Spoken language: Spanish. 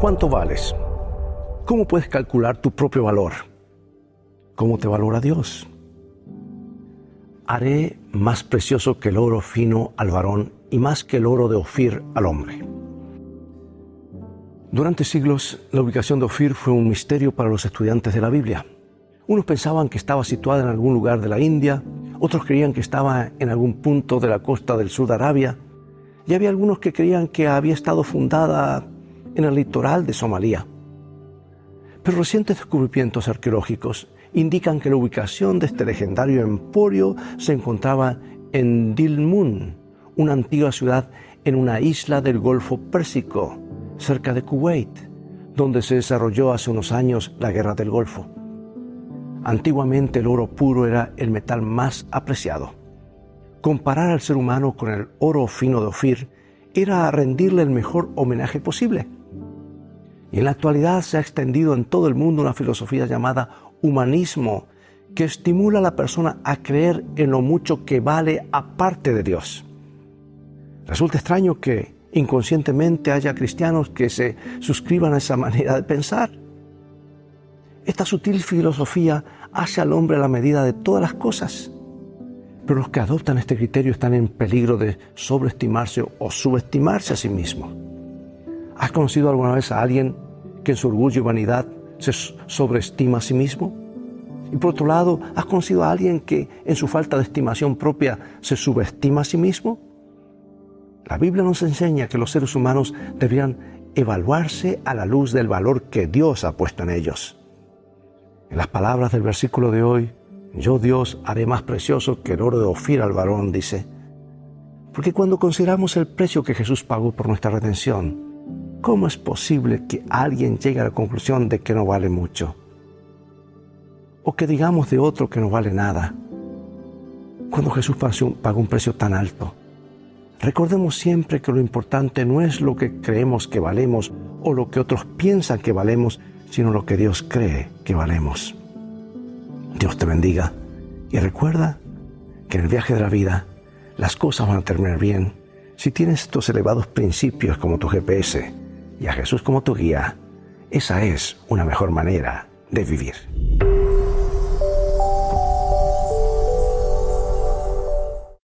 ¿Cuánto vales? ¿Cómo puedes calcular tu propio valor? ¿Cómo te valora Dios? Haré más precioso que el oro fino al varón y más que el oro de Ofir al hombre. Durante siglos, la ubicación de Ofir fue un misterio para los estudiantes de la Biblia. Unos pensaban que estaba situada en algún lugar de la India, otros creían que estaba en algún punto de la costa del sur de Arabia, y había algunos que creían que había estado fundada en el litoral de Somalia. Pero recientes descubrimientos arqueológicos indican que la ubicación de este legendario emporio se encontraba en Dilmun, una antigua ciudad en una isla del Golfo Pérsico, cerca de Kuwait, donde se desarrolló hace unos años la Guerra del Golfo. Antiguamente el oro puro era el metal más apreciado. Comparar al ser humano con el oro fino de Ofir era rendirle el mejor homenaje posible. Y en la actualidad se ha extendido en todo el mundo una filosofía llamada humanismo, que estimula a la persona a creer en lo mucho que vale aparte de Dios. Resulta extraño que inconscientemente haya cristianos que se suscriban a esa manera de pensar. Esta sutil filosofía hace al hombre la medida de todas las cosas. Pero los que adoptan este criterio están en peligro de sobreestimarse o subestimarse a sí mismos. ¿Has conocido alguna vez a alguien que en su orgullo y vanidad se sobreestima a sí mismo? Y por otro lado, ¿has conocido a alguien que en su falta de estimación propia se subestima a sí mismo? La Biblia nos enseña que los seres humanos deberían evaluarse a la luz del valor que Dios ha puesto en ellos. En las palabras del versículo de hoy, yo Dios haré más precioso que el oro de Ofir al varón, dice. Porque cuando consideramos el precio que Jesús pagó por nuestra redención, ¿Cómo es posible que alguien llegue a la conclusión de que no vale mucho? O que digamos de otro que no vale nada. Cuando Jesús pagó un precio tan alto, recordemos siempre que lo importante no es lo que creemos que valemos o lo que otros piensan que valemos, sino lo que Dios cree que valemos. Dios te bendiga y recuerda que en el viaje de la vida las cosas van a terminar bien si tienes estos elevados principios como tu GPS y a Jesús como tu guía, esa es una mejor manera de vivir.